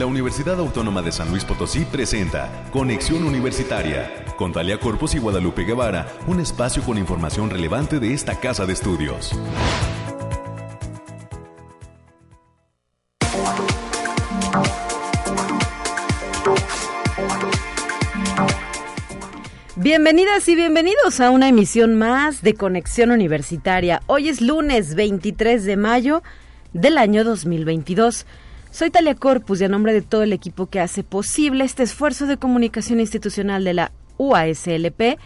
la Universidad Autónoma de San Luis Potosí presenta Conexión Universitaria con Talia Corpus y Guadalupe Guevara, un espacio con información relevante de esta casa de estudios. Bienvenidas y bienvenidos a una emisión más de Conexión Universitaria. Hoy es lunes 23 de mayo del año 2022. Soy Talia Corpus y a nombre de todo el equipo que hace posible este esfuerzo de comunicación institucional de la UASLP,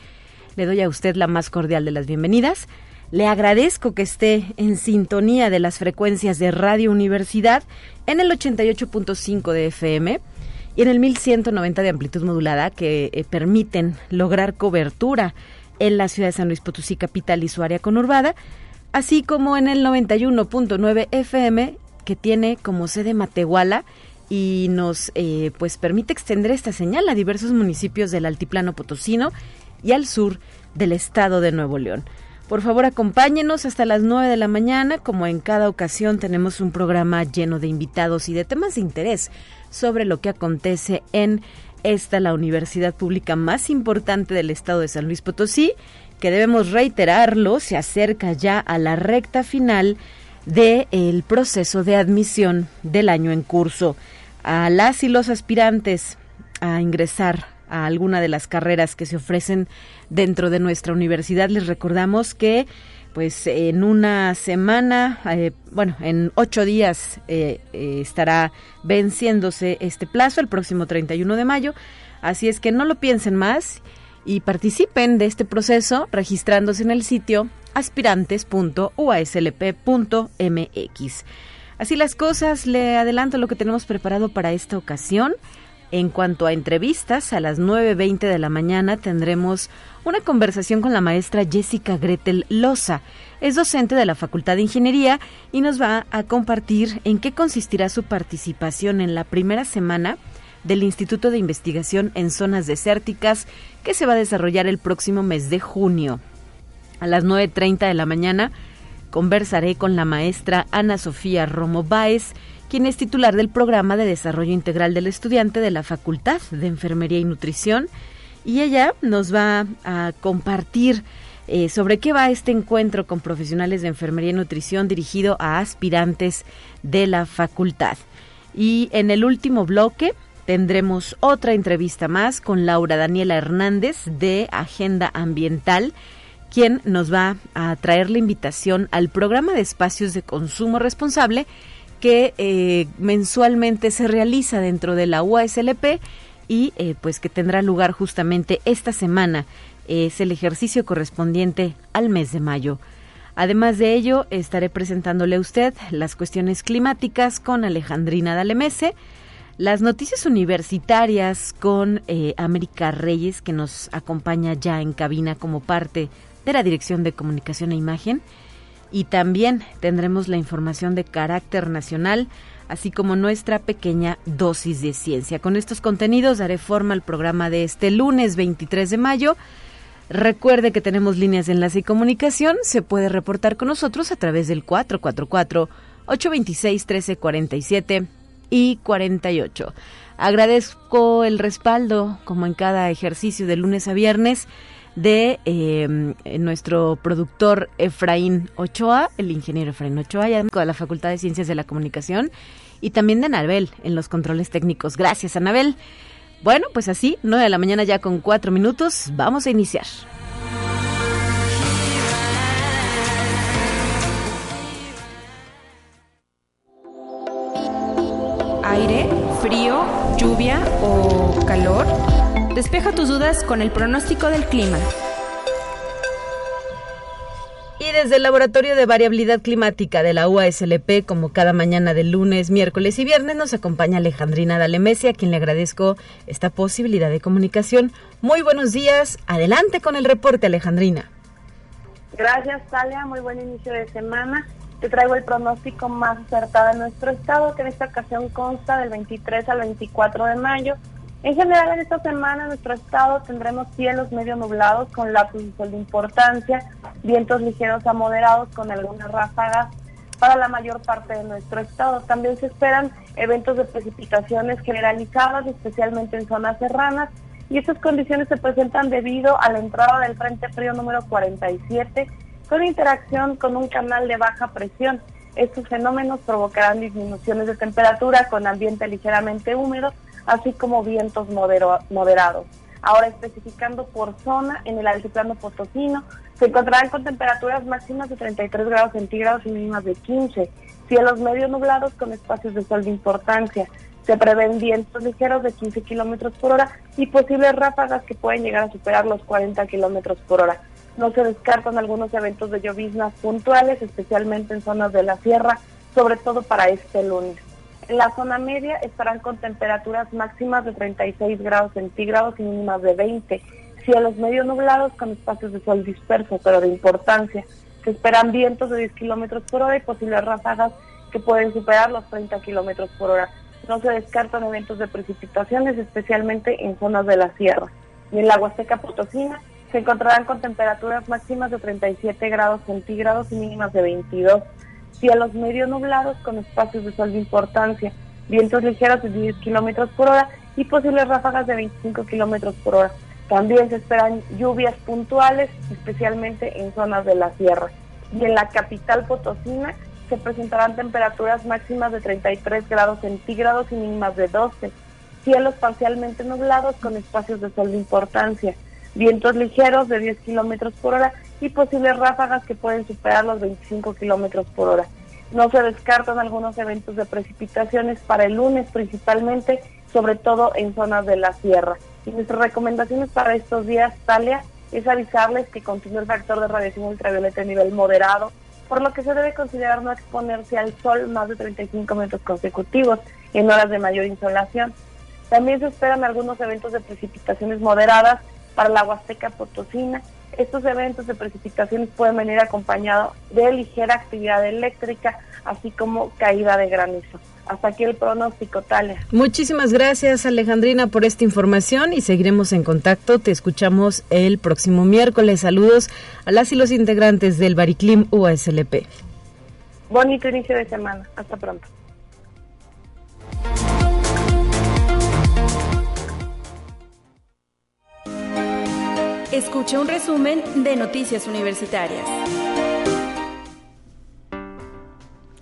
le doy a usted la más cordial de las bienvenidas. Le agradezco que esté en sintonía de las frecuencias de Radio Universidad en el 88.5 de FM y en el 1190 de amplitud modulada que eh, permiten lograr cobertura en la ciudad de San Luis Potosí capital y su área conurbada, así como en el 91.9 FM que tiene como sede Matehuala y nos eh, pues permite extender esta señal a diversos municipios del altiplano potosino y al sur del estado de Nuevo León. Por favor, acompáñenos hasta las 9 de la mañana. Como en cada ocasión, tenemos un programa lleno de invitados y de temas de interés sobre lo que acontece en esta, la universidad pública más importante del estado de San Luis Potosí, que debemos reiterarlo, se acerca ya a la recta final del proceso de admisión del año en curso. A las y los aspirantes a ingresar a alguna de las carreras que se ofrecen dentro de nuestra universidad, les recordamos que pues en una semana, eh, bueno, en ocho días eh, eh, estará venciéndose este plazo, el próximo 31 de mayo. Así es que no lo piensen más y participen de este proceso registrándose en el sitio aspirantes.uaslp.mx. Así las cosas, le adelanto lo que tenemos preparado para esta ocasión. En cuanto a entrevistas, a las 9.20 de la mañana tendremos una conversación con la maestra Jessica Gretel Loza. Es docente de la Facultad de Ingeniería y nos va a compartir en qué consistirá su participación en la primera semana del Instituto de Investigación en Zonas Desérticas que se va a desarrollar el próximo mes de junio. A las 9.30 de la mañana conversaré con la maestra Ana Sofía Romo Báez, quien es titular del programa de desarrollo integral del estudiante de la Facultad de Enfermería y Nutrición, y ella nos va a compartir eh, sobre qué va este encuentro con profesionales de enfermería y nutrición dirigido a aspirantes de la facultad. Y en el último bloque tendremos otra entrevista más con Laura Daniela Hernández de Agenda Ambiental quien nos va a traer la invitación al programa de espacios de consumo responsable que eh, mensualmente se realiza dentro de la UASLP y eh, pues que tendrá lugar justamente esta semana. Es el ejercicio correspondiente al mes de mayo. Además de ello, estaré presentándole a usted las cuestiones climáticas con Alejandrina Dalemese, las noticias universitarias con eh, América Reyes, que nos acompaña ya en cabina como parte de la Dirección de Comunicación e Imagen. Y también tendremos la información de carácter nacional, así como nuestra pequeña dosis de ciencia. Con estos contenidos daré forma al programa de este lunes 23 de mayo. Recuerde que tenemos líneas de enlace y comunicación. Se puede reportar con nosotros a través del 444-826-1347 y 48. Agradezco el respaldo, como en cada ejercicio de lunes a viernes, de eh, nuestro productor Efraín Ochoa, el ingeniero Efraín Ochoa, y de la Facultad de Ciencias de la Comunicación, y también de Anabel en los controles técnicos. Gracias, Anabel. Bueno, pues así, 9 de la mañana ya con cuatro minutos, vamos a iniciar. Aire, frío, lluvia o calor. Despeja tus dudas con el pronóstico del clima. Y desde el Laboratorio de Variabilidad Climática de la UASLP, como cada mañana de lunes, miércoles y viernes, nos acompaña Alejandrina Dalemesi, a quien le agradezco esta posibilidad de comunicación. Muy buenos días. Adelante con el reporte, Alejandrina. Gracias, Talia. Muy buen inicio de semana. Te traigo el pronóstico más acertado de nuestro estado, que en esta ocasión consta del 23 al 24 de mayo en general, en esta semana en nuestro estado tendremos cielos medio nublados con lapsos de sol de importancia, vientos ligeros a moderados con algunas ráfagas para la mayor parte de nuestro estado. También se esperan eventos de precipitaciones generalizadas, especialmente en zonas serranas, y estas condiciones se presentan debido a la entrada del Frente Frío número 47 con interacción con un canal de baja presión. Estos fenómenos provocarán disminuciones de temperatura con ambiente ligeramente húmedo, así como vientos moderados. Ahora especificando por zona, en el altiplano potosino se encontrarán con temperaturas máximas de 33 grados centígrados y mínimas de 15, cielos medio nublados con espacios de sol de importancia. Se prevén vientos ligeros de 15 kilómetros por hora y posibles ráfagas que pueden llegar a superar los 40 kilómetros por hora. No se descartan algunos eventos de lloviznas puntuales, especialmente en zonas de la sierra, sobre todo para este lunes. En la zona media estarán con temperaturas máximas de 36 grados centígrados y mínimas de 20. Cielos medio nublados con espacios de sol disperso, pero de importancia. Se esperan vientos de 10 kilómetros por hora y posibles ráfagas que pueden superar los 30 kilómetros por hora. No se descartan eventos de precipitaciones, especialmente en zonas de la sierra. Y en la Huasteca Potosina se encontrarán con temperaturas máximas de 37 grados centígrados y mínimas de 22 cielos medio nublados con espacios de sol de importancia, vientos ligeros de 10 kilómetros por hora y posibles ráfagas de 25 kilómetros por hora. También se esperan lluvias puntuales, especialmente en zonas de la sierra. Y en la capital potosina se presentarán temperaturas máximas de 33 grados centígrados y mínimas de 12. Cielos parcialmente nublados con espacios de sol de importancia. Vientos ligeros de 10 kilómetros por hora y posibles ráfagas que pueden superar los 25 kilómetros por hora. No se descartan algunos eventos de precipitaciones para el lunes principalmente, sobre todo en zonas de la sierra. Y nuestras recomendaciones para estos días, Talia, es avisarles que continúa el factor de radiación ultravioleta a nivel moderado, por lo que se debe considerar no exponerse al sol más de 35 minutos consecutivos en horas de mayor insolación. También se esperan algunos eventos de precipitaciones moderadas para la Huasteca Potosina, estos eventos de precipitaciones pueden venir acompañados de ligera actividad eléctrica, así como caída de granizo. Hasta aquí el pronóstico, Talia. Muchísimas gracias, Alejandrina, por esta información y seguiremos en contacto. Te escuchamos el próximo miércoles. Saludos a las y los integrantes del Bariclim USLP. Bonito inicio de semana. Hasta pronto. Escucha un resumen de Noticias Universitarias.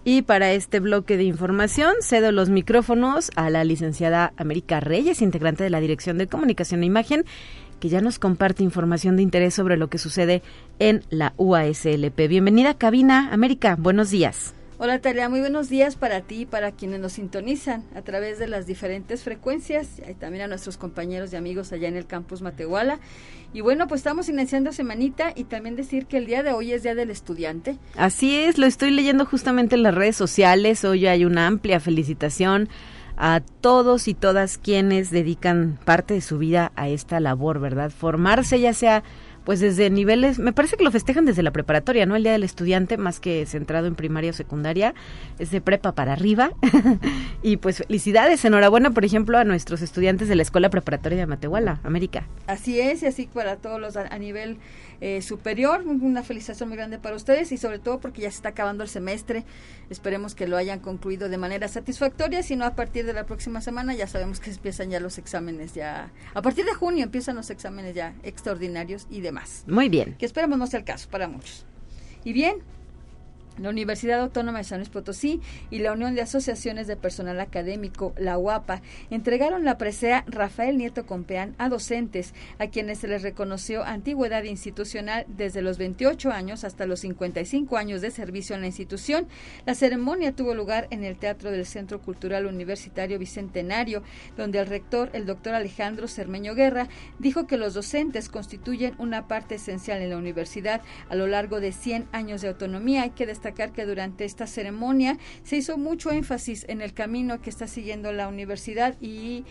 Y para este bloque de información cedo los micrófonos a la licenciada América Reyes, integrante de la Dirección de Comunicación e Imagen, que ya nos comparte información de interés sobre lo que sucede en la UASLP. Bienvenida, cabina América. Buenos días. Hola Talia, muy buenos días para ti y para quienes nos sintonizan a través de las diferentes frecuencias y también a nuestros compañeros y amigos allá en el campus Matehuala. Y bueno, pues estamos iniciando semanita y también decir que el día de hoy es Día del Estudiante. Así es, lo estoy leyendo justamente en las redes sociales. Hoy hay una amplia felicitación a todos y todas quienes dedican parte de su vida a esta labor, ¿verdad? Formarse ya sea pues desde niveles, me parece que lo festejan desde la preparatoria, ¿no? El Día del Estudiante, más que centrado en primaria o secundaria, es de prepa para arriba. y pues felicidades, enhorabuena, por ejemplo, a nuestros estudiantes de la Escuela Preparatoria de Matehuala, América. Así es, y así para todos los a, nivel eh, superior, una felicitación muy grande para ustedes y sobre todo porque ya se está acabando el semestre, esperemos que lo hayan concluido de manera satisfactoria, si no a partir de la próxima semana ya sabemos que empiezan ya los exámenes ya, a partir de junio empiezan los exámenes ya extraordinarios y de más. Muy bien. Que esperemos no sea el caso para muchos. Y bien, la Universidad Autónoma de San Luis Potosí y la Unión de Asociaciones de Personal Académico, la UAPA, entregaron la presea Rafael Nieto Compeán a docentes, a quienes se les reconoció antigüedad institucional desde los 28 años hasta los 55 años de servicio en la institución. La ceremonia tuvo lugar en el Teatro del Centro Cultural Universitario Bicentenario, donde el rector, el doctor Alejandro Cermeño Guerra, dijo que los docentes constituyen una parte esencial en la universidad a lo largo de 100 años de autonomía y que destacar que durante esta ceremonia se hizo mucho énfasis en el camino que está siguiendo la universidad y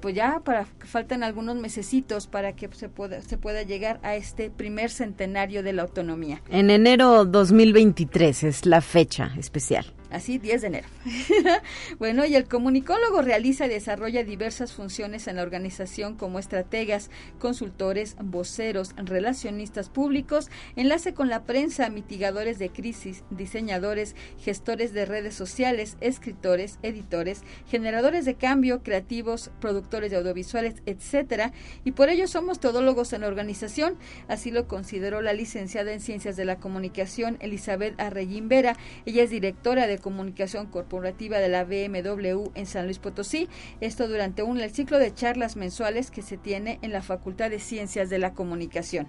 pues ya para faltan algunos mesecitos para que se pueda se pueda llegar a este primer centenario de la autonomía. En enero 2023 es la fecha especial. Así, 10 de enero. bueno, y el comunicólogo realiza y desarrolla diversas funciones en la organización como estrategas, consultores, voceros, relacionistas públicos, enlace con la prensa, mitigadores de crisis, diseñadores, gestores de redes sociales, escritores, editores, generadores de cambio, creativos, productores de audiovisuales, etcétera, y por ello somos todólogos en la organización, así lo consideró la licenciada en Ciencias de la Comunicación Elizabeth Arreguín Vera. Ella es directora de Comunicación Corporativa de la BMW en San Luis Potosí. Esto durante un el ciclo de charlas mensuales que se tiene en la Facultad de Ciencias de la Comunicación.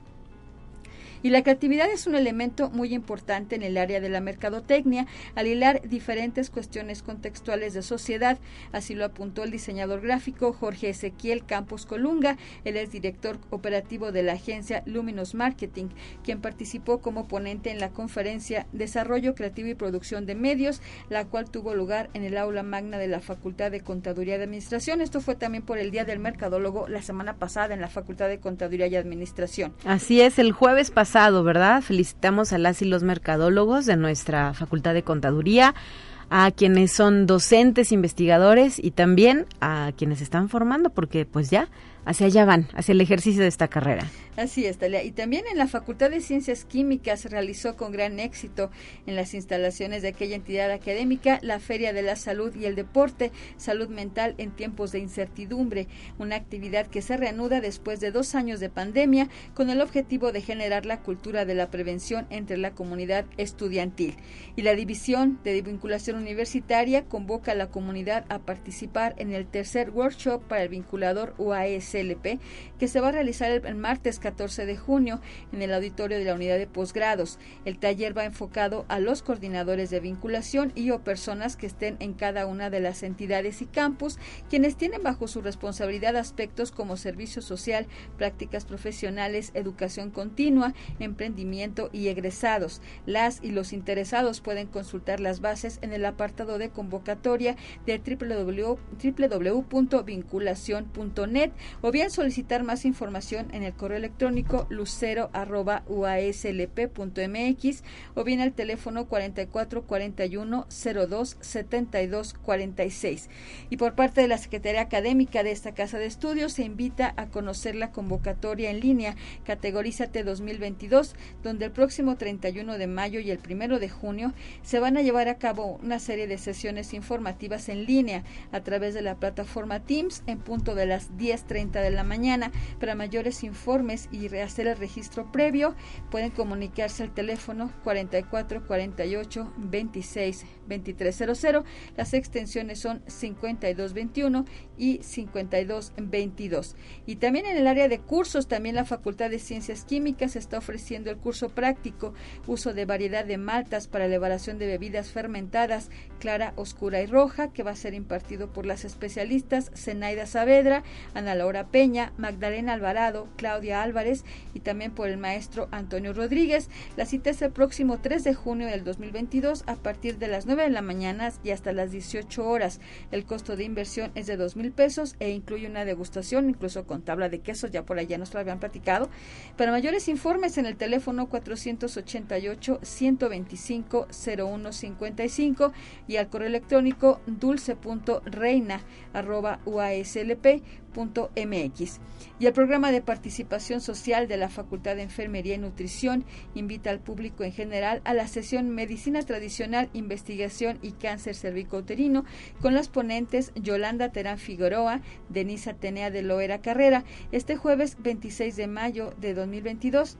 Y la creatividad es un elemento muy importante en el área de la mercadotecnia, al hilar diferentes cuestiones contextuales de sociedad. Así lo apuntó el diseñador gráfico Jorge Ezequiel Campos Colunga. Él es director operativo de la agencia Luminous Marketing, quien participó como ponente en la conferencia Desarrollo Creativo y Producción de Medios, la cual tuvo lugar en el aula magna de la Facultad de Contaduría y Administración. Esto fue también por el Día del Mercadólogo la semana pasada en la Facultad de Contaduría y Administración. Así es, el jueves pasado ¿verdad? Felicitamos a las y los mercadólogos de nuestra Facultad de Contaduría, a quienes son docentes, investigadores y también a quienes están formando, porque pues ya hacia allá van, hacia el ejercicio de esta carrera. Así es, Talia. Y también en la Facultad de Ciencias Químicas realizó con gran éxito en las instalaciones de aquella entidad académica la Feria de la Salud y el Deporte, Salud Mental en tiempos de incertidumbre, una actividad que se reanuda después de dos años de pandemia con el objetivo de generar la cultura de la prevención entre la comunidad estudiantil. Y la División de Vinculación Universitaria convoca a la comunidad a participar en el tercer workshop para el vinculador UASLP que se va a realizar el martes 14 de junio en el auditorio de la unidad de posgrados. El taller va enfocado a los coordinadores de vinculación y o personas que estén en cada una de las entidades y campus, quienes tienen bajo su responsabilidad aspectos como servicio social, prácticas profesionales, educación continua, emprendimiento y egresados. Las y los interesados pueden consultar las bases en el apartado de convocatoria de www.vinculación.net o bien solicitar más información en el correo electrónico lucero@uaslp.mx o bien al teléfono 4441 02 72 46. Y por parte de la Secretaría Académica de esta Casa de Estudios se invita a conocer la convocatoria en línea Categorízate 2022, donde el próximo 31 de mayo y el 1 de junio se van a llevar a cabo una serie de sesiones informativas en línea a través de la plataforma Teams en punto de las 10.30 de la mañana. Para mayores informes y rehacer el registro previo, pueden comunicarse al teléfono 44 48 26 2300. Las extensiones son 5221 y 5222. Y también en el área de cursos, también la Facultad de Ciencias Químicas está ofreciendo el curso práctico uso de variedad de maltas para elaboración de bebidas fermentadas clara, oscura y roja, que va a ser impartido por las especialistas Zenaida Saavedra, Ana Laura Peña, Magdalena Alvarado, Claudia Álvarez y también por el maestro Antonio Rodríguez. La cita es el próximo 3 de junio del 2022 a partir de las 9 de la mañana y hasta las 18 horas. El costo de inversión es de 2 mil pesos e incluye una degustación, incluso con tabla de quesos, ya por allá nos lo habían platicado. Para mayores informes en el teléfono 488 125 0155 y al correo electrónico Y el programa de participación social de la Facultad de Enfermería y Nutrición invita al público en general a la sesión Medicina Tradicional, Investigación y Cáncer Cervicouterino con las ponentes Yolanda Terán Figueroa, Denisa Atenea de Loera Carrera, este jueves 26 de mayo de 2022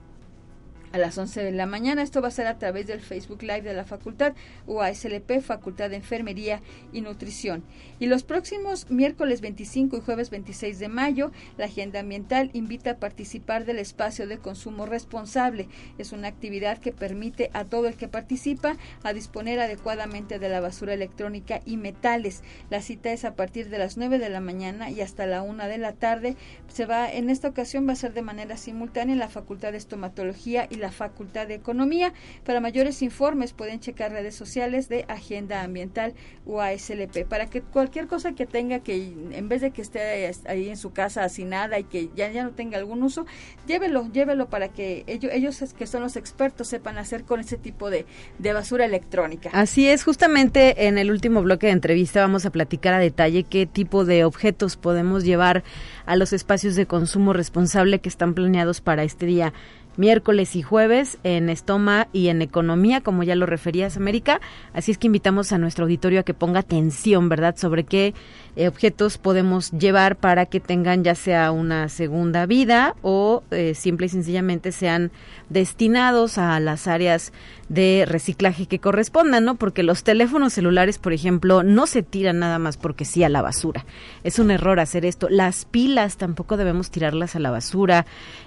a las 11 de la mañana. Esto va a ser a través del Facebook Live de la facultad UASLP, Facultad de Enfermería y Nutrición. Y los próximos miércoles 25 y jueves 26 de mayo, la Agenda Ambiental invita a participar del espacio de consumo responsable. Es una actividad que permite a todo el que participa a disponer adecuadamente de la basura electrónica y metales. La cita es a partir de las 9 de la mañana y hasta la 1 de la tarde. Se va, en esta ocasión va a ser de manera simultánea en la Facultad de Estomatología y la Facultad de Economía. Para mayores informes pueden checar redes sociales de Agenda Ambiental UASLP para que cualquier cosa que tenga que en vez de que esté ahí en su casa sin nada y que ya, ya no tenga algún uso, llévelo, llévelo para que ellos, ellos que son los expertos sepan hacer con ese tipo de, de basura electrónica. Así es, justamente en el último bloque de entrevista vamos a platicar a detalle qué tipo de objetos podemos llevar a los espacios de consumo responsable que están planeados para este día miércoles y jueves en Estoma y en Economía, como ya lo referías, América. Así es que invitamos a nuestro auditorio a que ponga atención, ¿verdad?, sobre qué eh, objetos podemos llevar para que tengan ya sea una segunda vida o eh, simple y sencillamente sean destinados a las áreas de reciclaje que correspondan, ¿no? Porque los teléfonos celulares, por ejemplo, no se tiran nada más porque sí a la basura. Es un error hacer esto. Las pilas tampoco debemos tirarlas a la basura.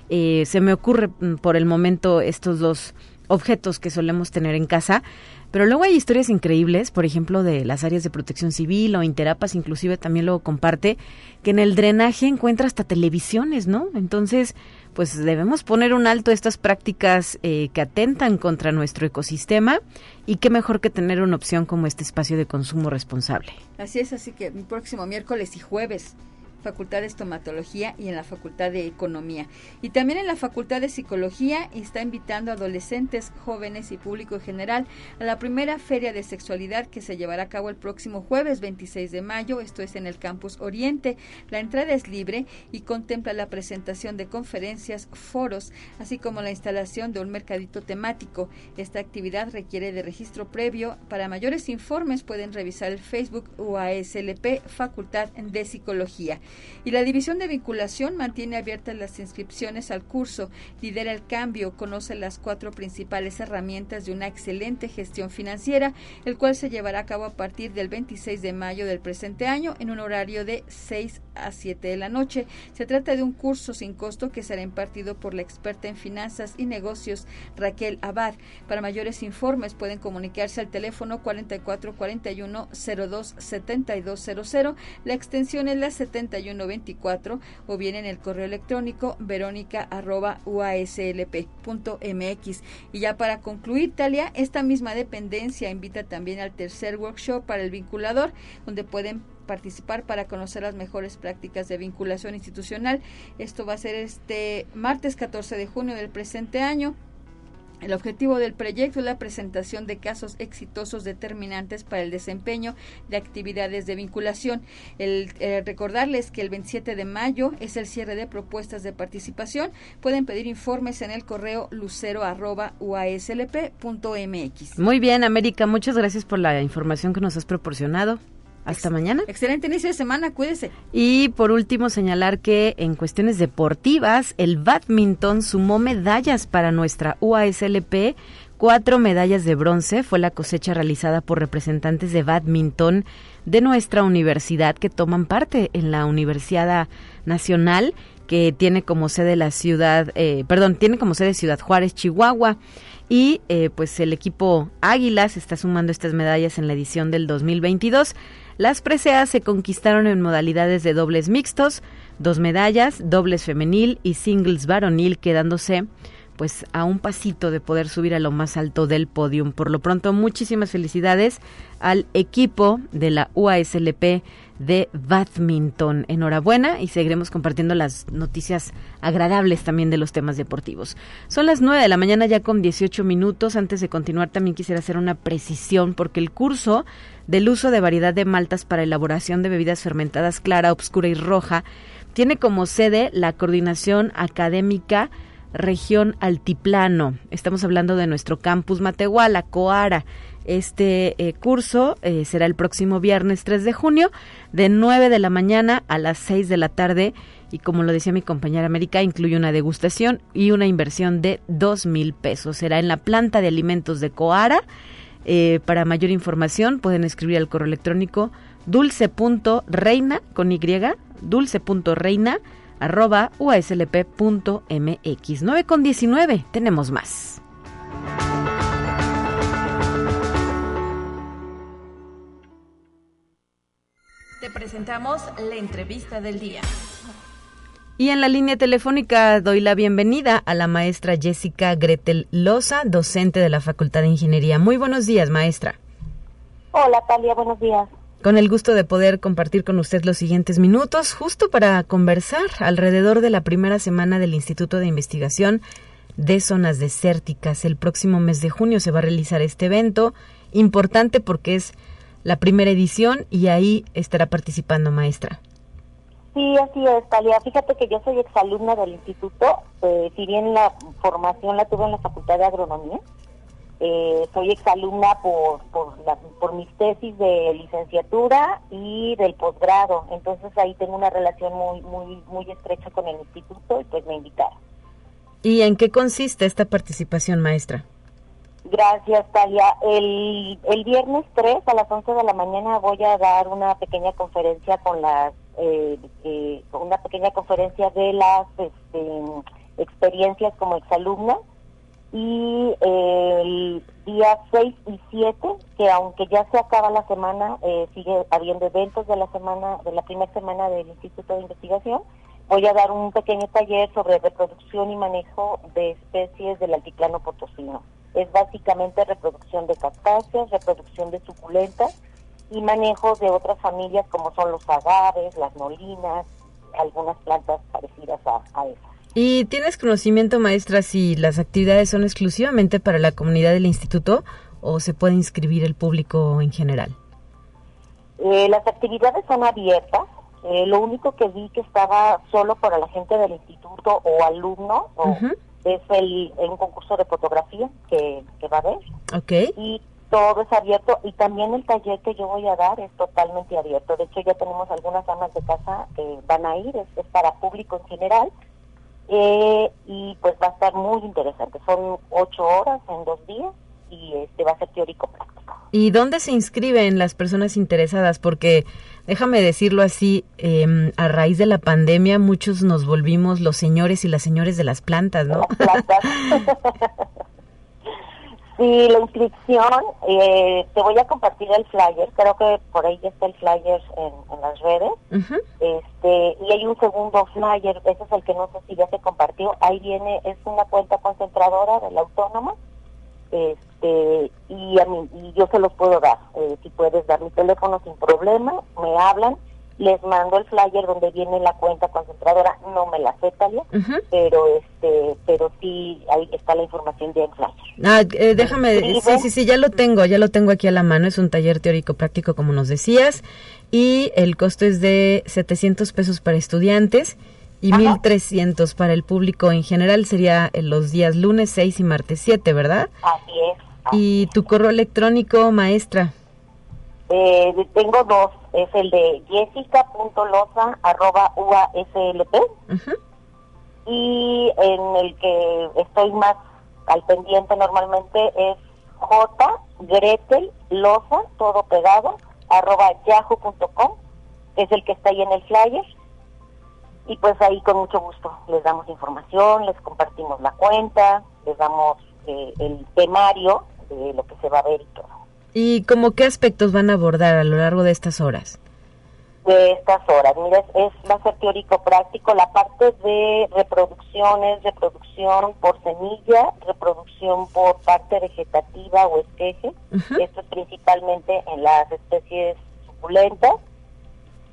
Eh, se me ocurre mm, por el momento estos dos objetos que solemos tener en casa pero luego hay historias increíbles, por ejemplo, de las áreas de protección civil o Interapas, inclusive también luego comparte, que en el drenaje encuentra hasta televisiones, ¿no? Entonces, pues debemos poner un alto a estas prácticas eh, que atentan contra nuestro ecosistema y qué mejor que tener una opción como este espacio de consumo responsable. Así es, así que el próximo miércoles y jueves Facultad de Estomatología y en la Facultad de Economía. Y también en la Facultad de Psicología está invitando a adolescentes, jóvenes y público en general a la primera feria de sexualidad que se llevará a cabo el próximo jueves 26 de mayo, esto es en el Campus Oriente. La entrada es libre y contempla la presentación de conferencias, foros, así como la instalación de un mercadito temático. Esta actividad requiere de registro previo. Para mayores informes pueden revisar el Facebook UASLP Facultad de Psicología. Y la División de Vinculación mantiene abiertas las inscripciones al curso, lidera el cambio, conoce las cuatro principales herramientas de una excelente gestión financiera, el cual se llevará a cabo a partir del 26 de mayo del presente año en un horario de 6 a 7 de la noche. Se trata de un curso sin costo que será impartido por la experta en finanzas y negocios Raquel Abad. Para mayores informes pueden comunicarse al teléfono 4441 02 7200. La extensión es la 71 9124 o bien en el correo electrónico verónica Y ya para concluir, Talia, esta misma dependencia invita también al tercer workshop para el vinculador, donde pueden participar para conocer las mejores prácticas de vinculación institucional. Esto va a ser este martes 14 de junio del presente año el objetivo del proyecto es la presentación de casos exitosos determinantes para el desempeño de actividades de vinculación. El, eh, recordarles que el 27 de mayo es el cierre de propuestas de participación. Pueden pedir informes en el correo lucero.uaslp.mx. Muy bien, América, muchas gracias por la información que nos has proporcionado. Hasta mañana. Excelente inicio de semana, cuídese. Y por último, señalar que en cuestiones deportivas, el badminton sumó medallas para nuestra UASLP. Cuatro medallas de bronce fue la cosecha realizada por representantes de badminton de nuestra universidad que toman parte en la Universidad Nacional que tiene como sede la ciudad, eh, perdón, tiene como sede Ciudad Juárez, Chihuahua. Y eh, pues el equipo Águilas está sumando estas medallas en la edición del 2022. Las preseas se conquistaron en modalidades de dobles mixtos, dos medallas, dobles femenil y singles varonil, quedándose pues a un pasito de poder subir a lo más alto del podium. Por lo pronto, muchísimas felicidades al equipo de la UASLP de badminton. Enhorabuena y seguiremos compartiendo las noticias agradables también de los temas deportivos. Son las 9 de la mañana ya con 18 minutos. Antes de continuar también quisiera hacer una precisión porque el curso del uso de variedad de maltas para elaboración de bebidas fermentadas clara, obscura y roja tiene como sede la Coordinación Académica Región Altiplano. Estamos hablando de nuestro campus Matehuala, Coara. Este eh, curso eh, será el próximo viernes 3 de junio, de 9 de la mañana a las 6 de la tarde. Y como lo decía mi compañera América, incluye una degustación y una inversión de 2 mil pesos. Será en la planta de alimentos de Coara. Eh, para mayor información pueden escribir al correo electrónico dulce.reina con Y, dulce.reina arroba uslp.mx. 9 con 19, tenemos más. Te presentamos la entrevista del día. Y en la línea telefónica doy la bienvenida a la maestra Jessica Gretel Loza, docente de la Facultad de Ingeniería. Muy buenos días, maestra. Hola, Talia, buenos días. Con el gusto de poder compartir con usted los siguientes minutos, justo para conversar alrededor de la primera semana del Instituto de Investigación de Zonas Desérticas. El próximo mes de junio se va a realizar este evento, importante porque es la primera edición y ahí estará participando maestra. Sí, así es, Talia. Fíjate que yo soy exalumna del instituto, eh, si bien la formación la tuve en la Facultad de Agronomía, eh, soy exalumna por, por, por mis tesis de licenciatura y del posgrado, entonces ahí tengo una relación muy, muy, muy estrecha con el instituto y pues me invitaron. ¿Y en qué consiste esta participación, maestra? Gracias, Talia. El, el viernes 3 a las 11 de la mañana voy a dar una pequeña conferencia con las eh, eh, una pequeña conferencia de las este, experiencias como exalumna y el día 6 y 7, que aunque ya se acaba la semana, eh, sigue habiendo eventos de la semana, de la primera semana del Instituto de Investigación, voy a dar un pequeño taller sobre reproducción y manejo de especies del altiplano potosino. Es básicamente reproducción de cactáceas, reproducción de suculentas y manejo de otras familias como son los agaves, las nolinas, algunas plantas parecidas a, esas. ¿Y tienes conocimiento, maestra, si las actividades son exclusivamente para la comunidad del instituto o se puede inscribir el público en general? Eh, las actividades son abiertas. Eh, lo único que vi que estaba solo para la gente del instituto o alumno es el, un concurso de fotografía que, que va a haber. Okay. Y todo es abierto y también el taller que yo voy a dar es totalmente abierto. De hecho, ya tenemos algunas amas de casa que van a ir, es, para público en general. Eh, y pues va a estar muy interesante. Son ocho horas en dos días y este va a ser teórico práctico. ¿Y dónde se inscriben las personas interesadas? Porque déjame decirlo así, eh, a raíz de la pandemia muchos nos volvimos los señores y las señores de las plantas, ¿no? Las plantas. Sí, la inscripción, eh, te voy a compartir el flyer, creo que por ahí ya está el flyer en, las redes, este y hay un segundo flyer, ese es el que no sé si ya se compartió, ahí viene, es una cuenta concentradora de la autónoma, este y, a mí, y yo se los puedo dar, eh, si puedes dar mi teléfono sin problema, me hablan, les mando el flyer donde viene la cuenta concentradora, no me la sé Talia, pero este, pero sí ahí está la información de el flyer. Ah, eh, déjame, sí, sí, sí, ya lo tengo, ya lo tengo aquí a la mano, es un taller teórico práctico como nos decías y el costo es de 700 pesos para estudiantes y 1300 para el público en general sería en los días lunes 6 y martes 7, ¿verdad? Así es. ¿Y tu correo electrónico, maestra? Eh, tengo dos, es el de jessica.loza arroba uaslp y en el que estoy más al pendiente normalmente es j gretel loza todo pegado arroba yahoo.com es el que está ahí en el flyer. Y pues ahí con mucho gusto les damos información, les compartimos la cuenta, les damos eh, el temario de lo que se va a ver y todo. ¿Y cómo qué aspectos van a abordar a lo largo de estas horas? De estas horas, mira, es, va a ser teórico práctico la parte de reproducciones, reproducción por semilla, reproducción por parte vegetativa o esqueje, esto es principalmente en las especies suculentas,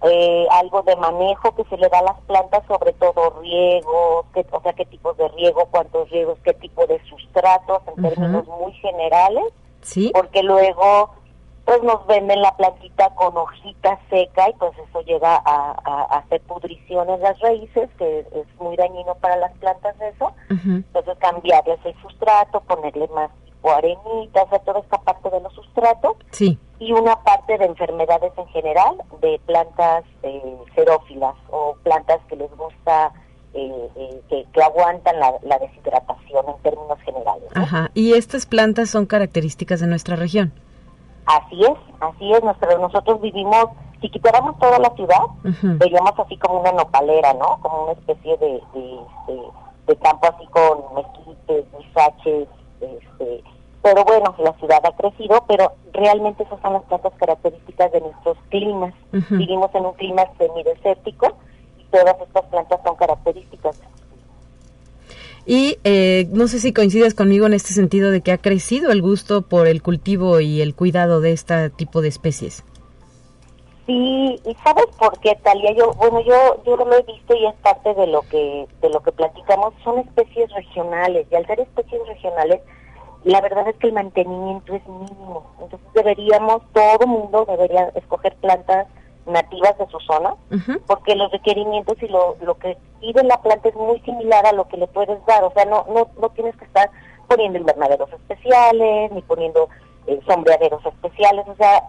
eh, algo de manejo que se le da a las plantas, sobre todo riego, qué, o sea, qué tipos de riego, cuántos riegos, qué tipo de sustratos en términos muy generales porque luego pues nos venden la plantita con hojita seca y pues eso llega a, hacer pudrición en las raíces, que es muy dañino para las plantas eso. Entonces cambiarles el sustrato, ponerle más tipo arenita, o toda esta parte de los sustratos. Sí. Y una parte de enfermedades en general, de plantas eh, xerófilas o plantas que les gusta eh, eh, que, aguantan la, deshidratación en términos generales. Ajá, y estas plantas son características de nuestra región. Así es, así es, nuestro, nosotros vivimos, si quitáramos toda la ciudad, veríamos así como una nopalera, ¿no? Como una especie de, de, campo así con mezquites, guisaches, este, pero bueno, la ciudad ha crecido, pero realmente esas son las plantas características de nuestros climas. Vivimos en un clima semidesértico, todas estas plantas son características. Y eh, no sé si coincides conmigo en este sentido de que ha crecido el gusto por el cultivo y el cuidado de este tipo de especies. Sí, y sabes por qué, Talia. Yo, bueno, yo, yo lo he visto y es parte de lo que, de lo que platicamos. Son especies regionales y al ser especies regionales, la verdad es que el mantenimiento es mínimo. Entonces deberíamos, todo mundo debería escoger plantas nativas de su zona, porque los requerimientos y lo, lo que pide la planta es muy similar a lo que le puedes dar. O sea, no, no, no tienes que estar poniendo invernaderos especiales, ni poniendo eh, sombreaderos especiales. O sea,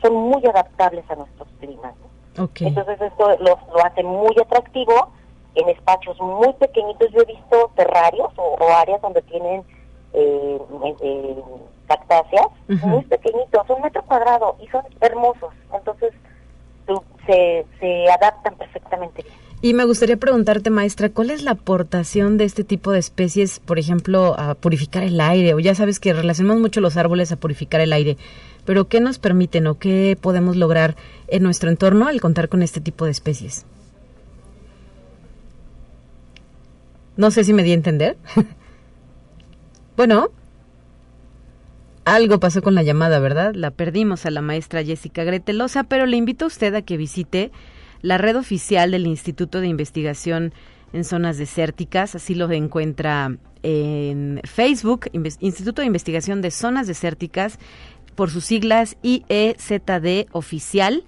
son, muy adaptables a nuestros climas. Entonces esto lo, lo hace muy atractivo en espacios muy pequeñitos. Yo he visto terrarios o, áreas donde tienen eh, eh, cactáceas muy pequeñitos, un metro cuadrado, y son hermosos. Entonces se, se adaptan perfectamente. Y me gustaría preguntarte, maestra, ¿cuál es la aportación de este tipo de especies, por ejemplo, a purificar el aire? O ya sabes que relacionamos mucho los árboles a purificar el aire, pero ¿qué nos permiten o qué podemos lograr en nuestro entorno al contar con este tipo de especies? No sé si me di a entender. bueno, algo pasó con la llamada, ¿verdad? La perdimos a la maestra Jessica Gretelosa, pero le invito a usted a que visite la red oficial del Instituto de Investigación en Zonas Desérticas, así lo encuentra en Facebook, Instituto de Investigación de Zonas Desérticas, por sus siglas IEZD Oficial.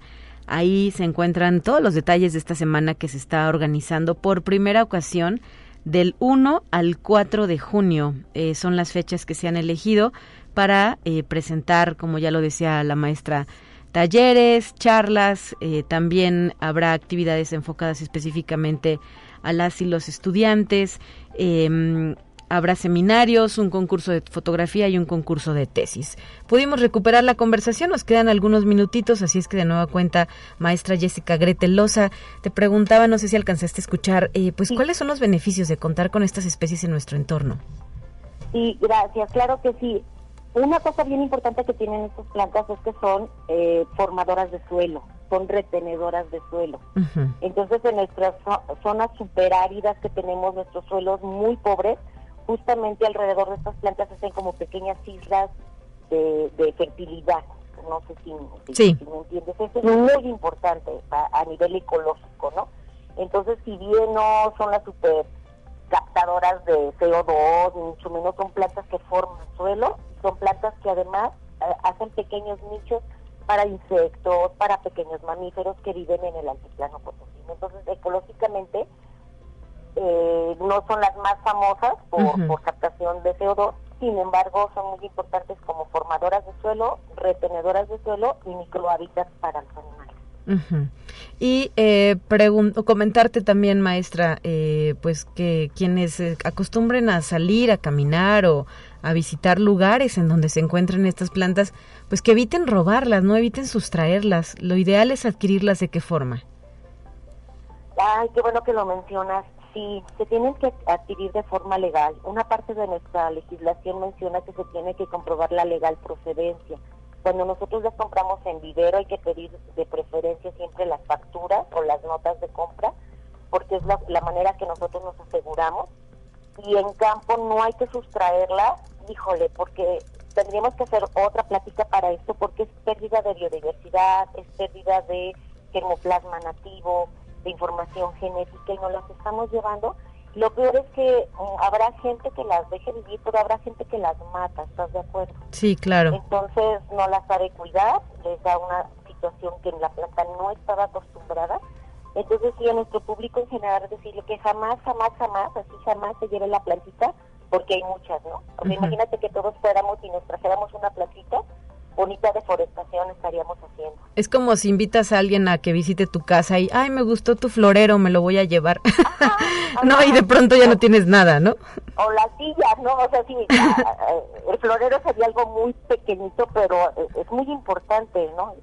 Ahí se encuentran todos los detalles de esta semana que se está organizando por primera ocasión del 1 al 4 de junio. Eh, son las fechas que se han elegido para eh, presentar, como ya lo decía la maestra talleres, charlas, eh, también habrá actividades enfocadas específicamente a las y los estudiantes, em, habrá seminarios, un concurso de fotografía y un concurso de tesis. Pudimos recuperar la conversación, nos quedan algunos minutitos, así es que de nueva cuenta, maestra Jessica Gretel Loza, te preguntaba, no sé si alcanzaste a escuchar, eh, pues cuáles son los beneficios de contar con estas especies en nuestro entorno. Sí, gracias, claro que sí. Una cosa bien importante que tienen estas plantas es que son eh, formadoras de suelo, son retenedoras de suelo. Entonces, en nuestras zonas superáridas que tenemos, nuestros suelos muy pobres, justamente alrededor de estas plantas hacen como pequeñas islas de, fertilidad. No sé si, me entiendes. Eso es muy importante a, a, nivel ecológico, ¿no? Entonces, si bien no son las super captadoras de CO2, ni mucho menos son plantas que forman suelo, son plantas que además eh, hacen pequeños nichos para insectos, para pequeños mamíferos que viven en el altiplano potosino. Entonces, ecológicamente, eh, no son las más famosas por, por captación de CO2, sin embargo, son muy importantes como formadoras de suelo, retenedoras de suelo y microhábitats para los animales. Y eh, comentarte también, maestra, eh, pues que quienes eh, acostumbren a salir a caminar o a visitar lugares en donde se encuentran estas plantas, pues que eviten robarlas, no eviten sustraerlas. Lo ideal es adquirirlas de qué forma. Ay, qué bueno que lo mencionas. Sí, se tienen que adquirir de forma legal. Una parte de nuestra legislación menciona que se tiene que comprobar la legal procedencia cuando nosotros las compramos en vivero hay que pedir de preferencia siempre las facturas o las notas de compra, porque es la, manera que nosotros nos aseguramos. Y en campo no hay que sustraerla, híjole, porque tendríamos que hacer otra plática para esto, porque es pérdida de biodiversidad, es pérdida de germoplasma nativo, de información genética y nos las estamos llevando lo peor es que mm, habrá gente que las deje vivir, pero habrá gente que las mata, ¿estás de acuerdo? Sí, claro. Entonces no las sabe cuidar, les da una situación que en la planta no estaba acostumbrada. Entonces sí, a nuestro público en general decirle que jamás, jamás, jamás, así jamás se lleve la plantita, porque hay muchas, ¿no? Porque imagínate que todos fuéramos y nos trajéramos una plantita, bonita deforestación estaríamos haciendo. Es como si invitas a alguien a que visite tu casa y, ay, me gustó tu florero, me lo voy a llevar. no, y de pronto ya no tienes nada, ¿no? O las sillas, ¿no? O sea, sí, el florero sería algo muy pequeñito, pero eh, es muy importante, ¿no?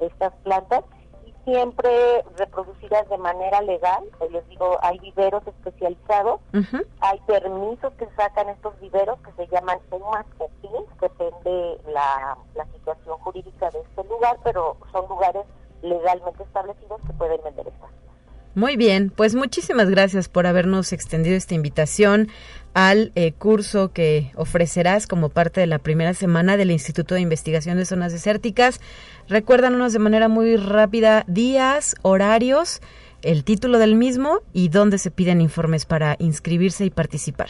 estas plantas siempre reproducidas de manera legal. Les digo, hay viveros especializados, hay permisos que sacan estos viveros que se llaman UMAS o depende la, la situación jurídica de este lugar, pero son lugares legalmente establecidos que pueden vender estas. Muy bien, pues muchísimas gracias por habernos extendido esta invitación al eh, curso que ofrecerás como parte de la primera semana del Instituto de Investigación de Zonas Desérticas. Recuérdanos de manera muy rápida días, horarios, el título del mismo y dónde se piden informes para inscribirse y participar.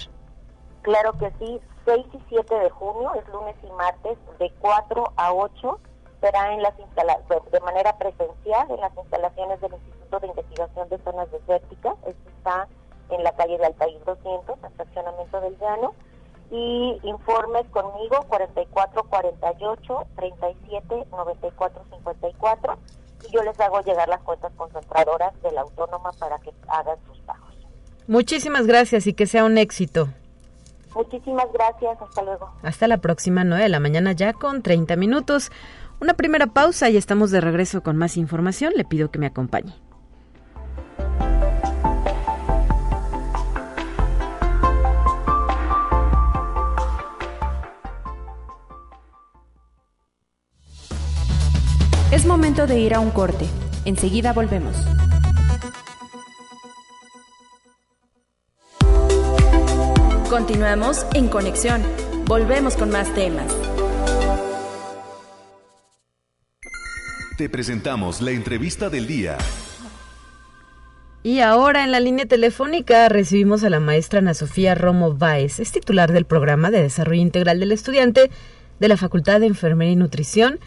Claro que sí, 6 y 7 de junio, es lunes y martes, de 4 a 8 será en las de manera presencial en las instalaciones del Instituto de Investigación de Zonas Desérticas. Esto está en la calle de Altair 200, estacionamiento del Llano. Y informes conmigo 4448 37 94 54 y yo les hago llegar las cuentas concentradoras de la autónoma para que hagan sus pagos. Muchísimas gracias y que sea un éxito. Muchísimas gracias, hasta luego. Hasta la próxima 9 de la mañana ya con 30 minutos. Una primera pausa y estamos de regreso con más información. Le pido que me acompañe. Momento de ir a un corte. Enseguida volvemos. Continuamos en conexión. Volvemos con más temas. Te presentamos la entrevista del día. Y ahora en la línea telefónica recibimos a la maestra Ana Sofía Romo Báez, es titular del programa de desarrollo integral del estudiante de la Facultad de Enfermería y Nutrición,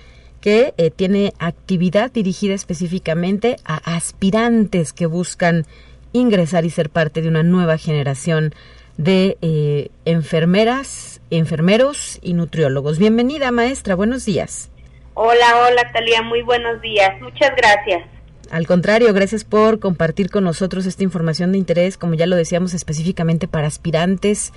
que eh, tiene actividad dirigida específicamente a aspirantes que buscan ingresar y ser parte de una nueva generación de eh, enfermeras, enfermeros y nutriólogos. Bienvenida, maestra. Buenos días. Hola, hola Talía, muy buenos días. Muchas gracias. Al contrario, gracias por compartir con nosotros esta información de interés, como ya lo decíamos específicamente para aspirantes.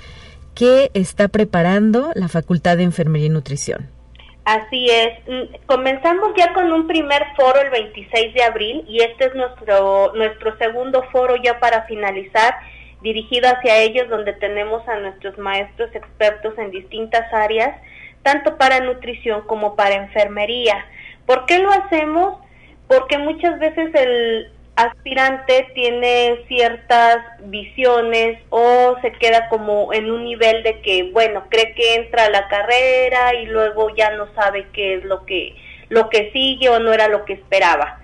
¿Qué está preparando la Facultad de Enfermería y Nutrición? Así es. Mm, comenzamos ya con un primer foro el 26 de abril y este es nuestro, nuestro segundo foro ya para finalizar, dirigido hacia ellos, donde tenemos a nuestros maestros expertos en distintas áreas tanto para nutrición como para enfermería. ¿Por qué lo hacemos? Porque muchas veces el aspirante tiene ciertas visiones o se queda como en un nivel de que, bueno, cree que entra a la carrera y luego ya no sabe qué es lo que, lo que sigue o no era lo que esperaba.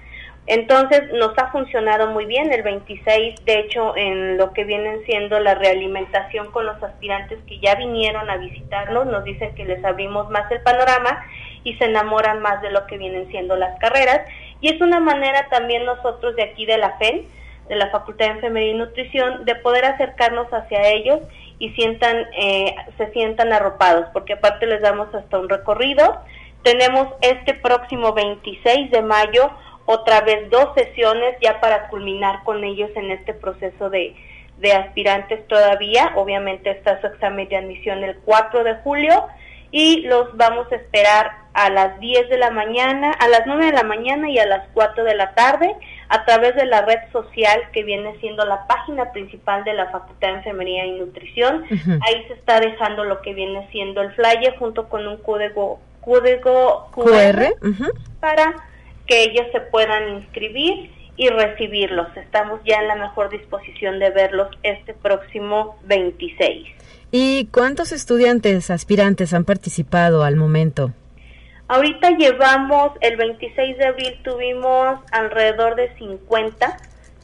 Entonces nos ha funcionado muy bien el 26, de hecho, en lo que vienen siendo la realimentación con los aspirantes que ya vinieron a visitarnos, nos dicen que les abrimos más el panorama y se enamoran más de lo que vienen siendo las carreras. Y es una manera también nosotros de aquí de la FEN, de la Facultad de Enfermería y Nutrición, de poder acercarnos hacia ellos y sientan, eh, se sientan arropados, porque aparte les damos hasta un recorrido. Tenemos este próximo 26 de mayo otra vez dos sesiones ya para culminar con ellos en este proceso de, de aspirantes todavía. Obviamente está su examen de admisión el 4 de julio y los vamos a esperar a las 10 de la mañana, a las 9 de la mañana y a las 4 de la tarde a través de la red social que viene siendo la página principal de la Facultad de Enfermería y Nutrición. Ahí se está dejando lo que viene siendo el flyer junto con un código, código QR, para que ellos se puedan inscribir y recibirlos. Estamos ya en la mejor disposición de verlos este próximo 26. ¿Y cuántos estudiantes aspirantes han participado al momento? Ahorita llevamos, el 26 de abril tuvimos alrededor de 50,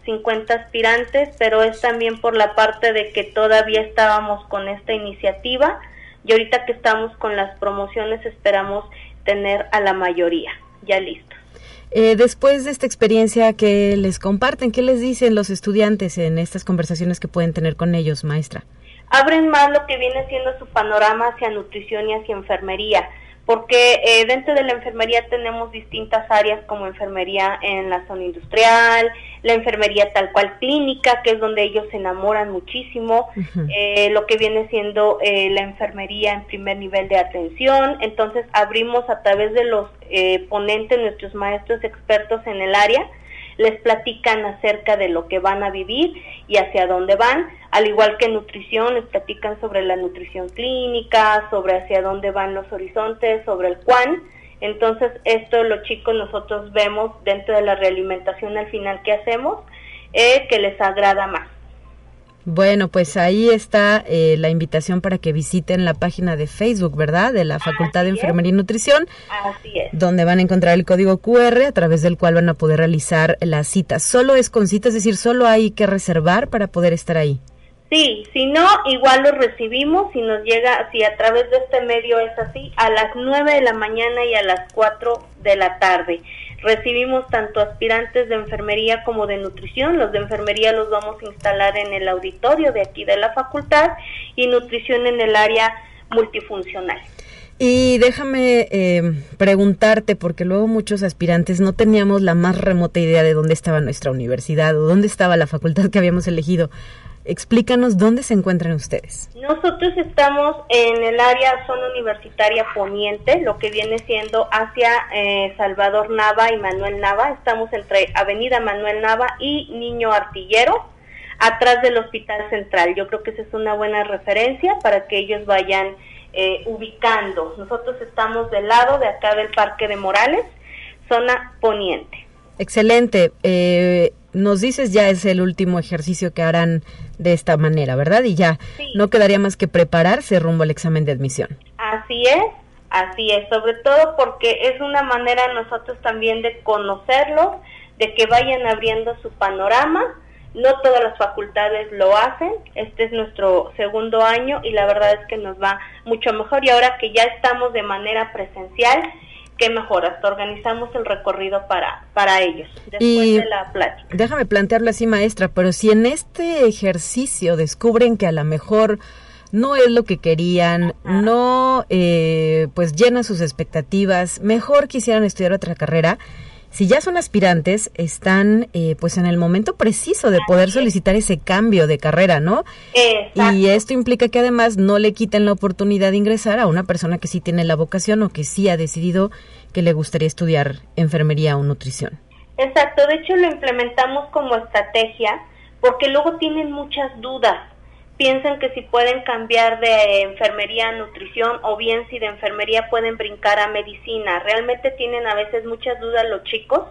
50 aspirantes, pero es también por la parte de que todavía estábamos con esta iniciativa y ahorita que estamos con las promociones esperamos tener a la mayoría ya listos. Eh, después de esta experiencia que les comparten, ¿qué les dicen los estudiantes en estas conversaciones que pueden tener con ellos, maestra? Abren más lo que viene siendo su panorama hacia nutrición y hacia enfermería porque eh, dentro de la enfermería tenemos distintas áreas como enfermería en la zona industrial, la enfermería tal cual clínica, que es donde ellos se enamoran muchísimo, eh, lo que viene siendo eh, la enfermería en primer nivel de atención, entonces abrimos a través de los ponentes, nuestros maestros expertos en el área, les platican acerca de lo que van a vivir y hacia dónde van, al igual que nutrición, les platican sobre la nutrición clínica, sobre hacia dónde van los horizontes, sobre el cuán. Entonces, esto los chicos nosotros vemos dentro de la realimentación al final que hacemos, eh, que les agrada más. Bueno, pues ahí está eh, la invitación para que visiten la página de Facebook, ¿verdad? De la Facultad de Enfermería y Nutrición. Así es. Donde van a encontrar el código QR a través del cual van a poder realizar la cita. Solo es con cita, es decir, solo hay que reservar para poder estar ahí. Sí, si no, igual lo recibimos, si nos llega, si a través de este medio es así, a las 9 de la mañana y a las 4 de la tarde. Recibimos tanto aspirantes de enfermería como de nutrición. Los de enfermería los vamos a instalar en el auditorio de aquí de la facultad y nutrición en el área multifuncional. Y déjame eh, preguntarte, porque luego muchos aspirantes no teníamos la más remota idea de dónde estaba nuestra universidad o dónde estaba la facultad que habíamos elegido. Explícanos dónde se encuentran ustedes. Nosotros estamos en el área zona universitaria poniente, lo que viene siendo hacia eh, Salvador Nava y Manuel Nava. Estamos entre Avenida Manuel Nava y Niño Artillero, atrás del Hospital Central. Yo creo que esa es una buena referencia para que ellos vayan eh, ubicando. Nosotros estamos del lado de acá del Parque de Morales, zona poniente. Excelente. Eh, nos dices ya es el último ejercicio que harán de esta manera, ¿verdad? Y ya no quedaría más que prepararse rumbo al examen de admisión. Así es, así es, sobre todo porque es una manera nosotros también de conocerlos, de que vayan abriendo su panorama. No todas las facultades lo hacen, este es nuestro segundo año y la verdad es que nos va mucho mejor y ahora que ya estamos de manera presencial, qué mejor, hasta organizamos el recorrido para, para ellos después de la plática. Déjame plantearlo así, maestra, pero si en este ejercicio descubren que a lo mejor no es lo que querían, no eh, pues llena sus expectativas, mejor quisieran estudiar otra carrera, si ya son aspirantes, están eh, pues en el momento preciso de poder solicitar ese cambio de carrera, ¿no? Y esto implica que además no le quiten la oportunidad de ingresar a una persona que sí tiene la vocación o que sí ha decidido que le gustaría estudiar enfermería o nutrición. Exacto, de hecho lo implementamos como estrategia porque luego tienen muchas dudas piensan que si pueden cambiar de enfermería a nutrición o bien si de enfermería pueden brincar a medicina. Realmente tienen a veces muchas dudas los chicos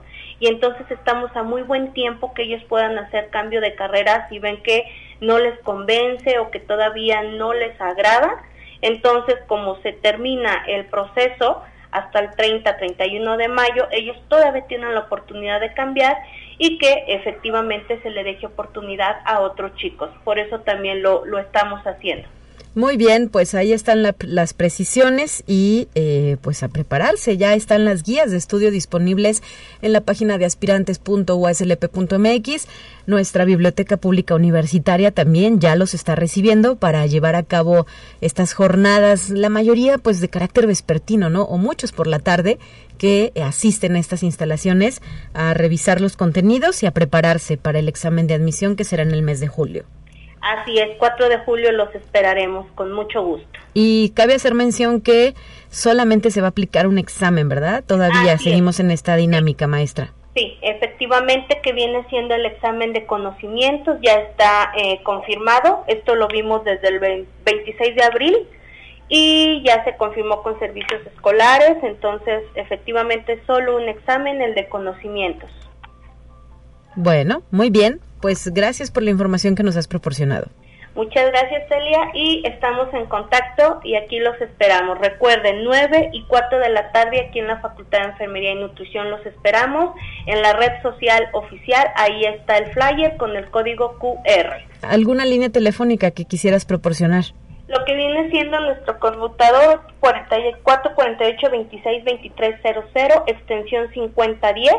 y entonces estamos a muy buen tiempo que ellos puedan hacer cambio de carrera si ven que no les convence o que todavía no les agrada. Entonces, como se termina el proceso hasta el 30, 31 de mayo, ellos todavía tienen la oportunidad de cambiar y que efectivamente se le deje oportunidad a otros chicos. Por eso también lo, lo estamos haciendo. Muy bien, pues ahí están las precisiones y eh, pues a prepararse. Ya están las guías de estudio disponibles en la página de aspirantes.uslp.mx. Nuestra biblioteca pública universitaria también ya los está recibiendo para llevar a cabo estas jornadas, la mayoría pues de carácter vespertino, ¿no? O muchos por la tarde que asisten a estas instalaciones a revisar los contenidos y a prepararse para el examen de admisión que será en el mes de julio. Así es, 4 de julio los esperaremos con mucho gusto. Y cabe hacer mención que solamente se va a aplicar un examen, ¿verdad? Todavía seguimos en esta dinámica, maestra. Sí, efectivamente que viene siendo el examen de conocimientos, ya está eh, confirmado, esto lo vimos desde el 26 de abril y ya se confirmó con servicios escolares, entonces efectivamente solo un examen, el de conocimientos. Bueno, muy bien, pues gracias por la información que nos has proporcionado. Muchas gracias, Celia, y estamos en contacto y aquí los esperamos. Recuerden, 9 y 4 de la tarde aquí en la Facultad de Enfermería y Nutrición los esperamos. En la red social oficial, ahí está el flyer con el código QR. ¿Alguna línea telefónica que quisieras proporcionar? lo que viene siendo nuestro conmutador 44 48 26 23 00 extensión 5010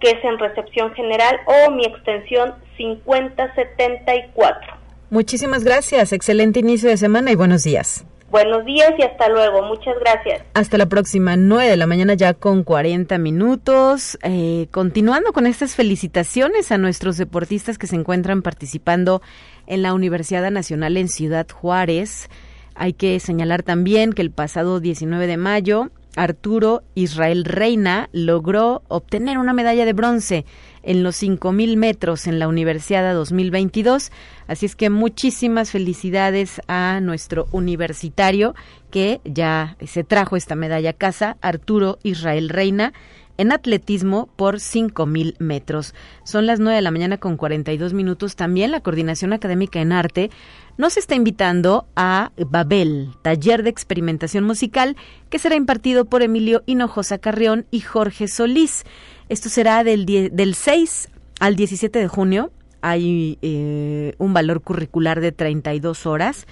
que es en recepción general o mi extensión 5074. Muchísimas gracias, excelente inicio de semana y buenos días. Buenos días y hasta luego. Muchas gracias. Hasta la próxima, 9 de la mañana ya con 40 minutos. Eh, continuando con estas felicitaciones a nuestros deportistas que se encuentran participando en la Universidad Nacional en Ciudad Juárez. Hay que señalar también que el pasado 19 de mayo Arturo Israel Reina logró obtener una medalla de bronce en los 5.000 metros en la Universidad 2022. Así es que muchísimas felicidades a nuestro universitario que ya se trajo esta medalla a casa, Arturo Israel Reina en atletismo por 5.000 metros. Son las 9 de la mañana con 42 minutos. También la Coordinación Académica en Arte nos está invitando a Babel, taller de experimentación musical que será impartido por Emilio Hinojosa Carrión y Jorge Solís. Esto será del, del 6 al 17 de junio. Hay eh, un valor curricular de 32 horas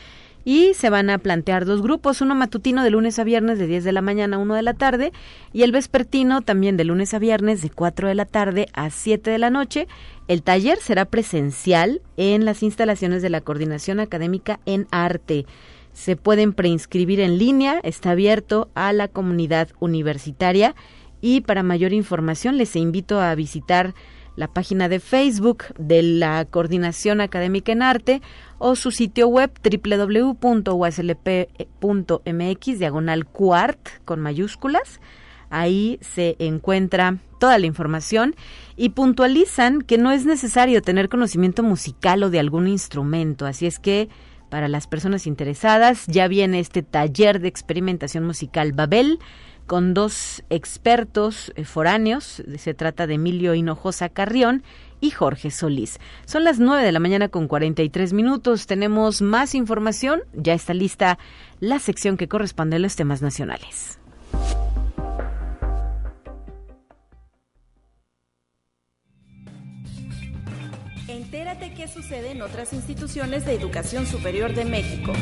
y se van a plantear dos grupos, uno matutino de lunes a viernes de 10 de la mañana a 1 de la tarde y el vespertino también de lunes a viernes de 4 de la tarde a 7 de la noche. El taller será presencial en las instalaciones de la Coordinación Académica en Arte. Se pueden preinscribir en línea, está abierto a la comunidad universitaria y para mayor información les invito a visitar la página de Facebook de la Coordinación Académica en Arte o su sitio web www.uslp.mx diagonal cuart con mayúsculas. Ahí se encuentra toda la información y puntualizan que no es necesario tener conocimiento musical o de algún instrumento. Así es que para las personas interesadas ya viene este taller de experimentación musical Babel con dos expertos eh, foráneos. Se trata de Emilio Hinojosa Carrión y Jorge Solís. Son las 9 de la mañana con 43 minutos. Tenemos más información. Ya está lista la sección que corresponde a los temas nacionales. Entérate qué sucede en otras instituciones de educación superior de México.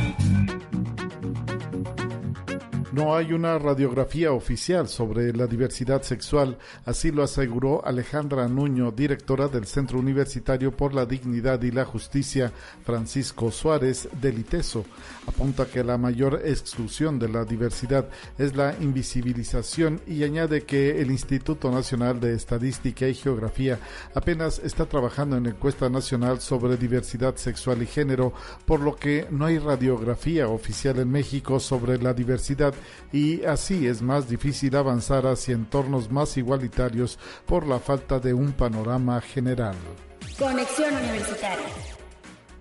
No hay una radiografía oficial sobre la diversidad sexual, así lo aseguró Alejandra Nuño, directora del Centro Universitario por la Dignidad y la Justicia, Francisco Suárez del ITESO. Apunta que la mayor exclusión de la diversidad es la invisibilización y añade que el Instituto Nacional de Estadística y Geografía apenas está trabajando en encuesta nacional sobre diversidad sexual y género, por lo que no hay radiografía oficial en México sobre la diversidad y así es más difícil avanzar hacia entornos más igualitarios por la falta de un panorama general. Conexión Universitaria.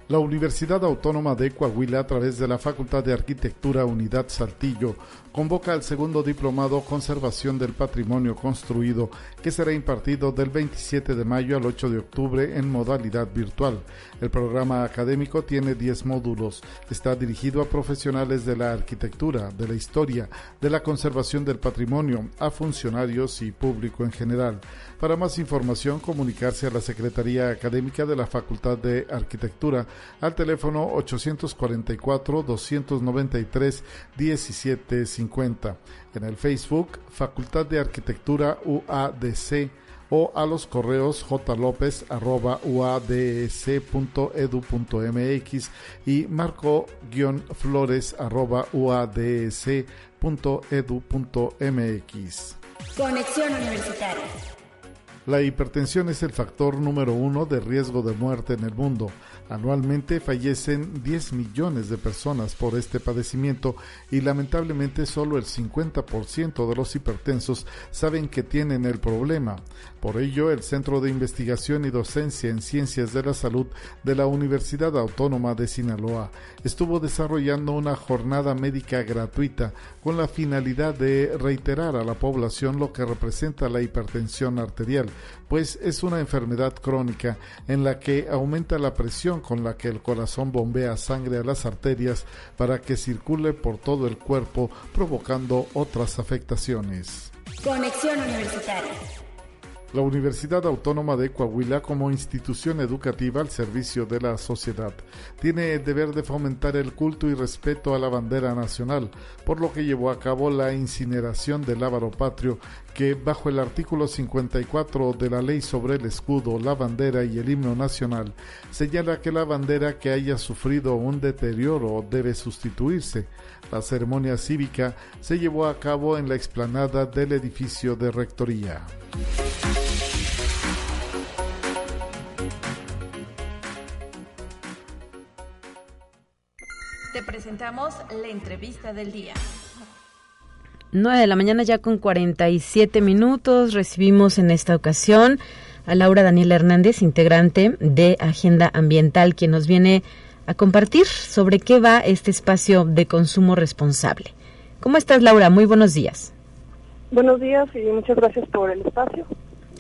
La Universidad Autónoma de Coahuila, a través de la Facultad de Arquitectura Unidad Saltillo, convoca el segundo diplomado Conservación del Patrimonio Construido, que será impartido del 27 de mayo al 8 de octubre en modalidad virtual. El programa académico tiene 10 módulos. Está dirigido a profesionales de la arquitectura, de la historia, de la conservación del patrimonio, a funcionarios y público en general. Para más información, comunicarse a la Secretaría Académica de la Facultad de Arquitectura al teléfono 844-293-1750. En el Facebook, Facultad de Arquitectura UADC o a los correos jlopez.uads.edu.mx y marco-flores.uads.edu.mx. Conexión Universitaria. La hipertensión es el factor número uno de riesgo de muerte en el mundo. Anualmente fallecen 10 millones de personas por este padecimiento y lamentablemente solo el 50% de los hipertensos saben que tienen el problema. Por ello, el Centro de Investigación y Docencia en Ciencias de la Salud de la Universidad Autónoma de Sinaloa estuvo desarrollando una jornada médica gratuita con la finalidad de reiterar a la población lo que representa la hipertensión arterial, pues es una enfermedad crónica en la que aumenta la presión con la que el corazón bombea sangre a las arterias para que circule por todo el cuerpo, provocando otras afectaciones. Conexión Universitaria. La Universidad Autónoma de Coahuila, como institución educativa al servicio de la sociedad, tiene el deber de fomentar el culto y respeto a la bandera nacional, por lo que llevó a cabo la incineración del ávaro patrio, que bajo el artículo 54 de la Ley sobre el escudo, la bandera y el himno nacional, señala que la bandera que haya sufrido un deterioro debe sustituirse. La ceremonia cívica se llevó a cabo en la explanada del edificio de rectoría. Te presentamos la entrevista del día. 9 de la mañana ya con 47 minutos. Recibimos en esta ocasión a Laura Daniela Hernández, integrante de Agenda Ambiental, quien nos viene a compartir sobre qué va este espacio de consumo responsable. ¿Cómo estás, Laura? Muy buenos días. Buenos días y muchas gracias por el espacio.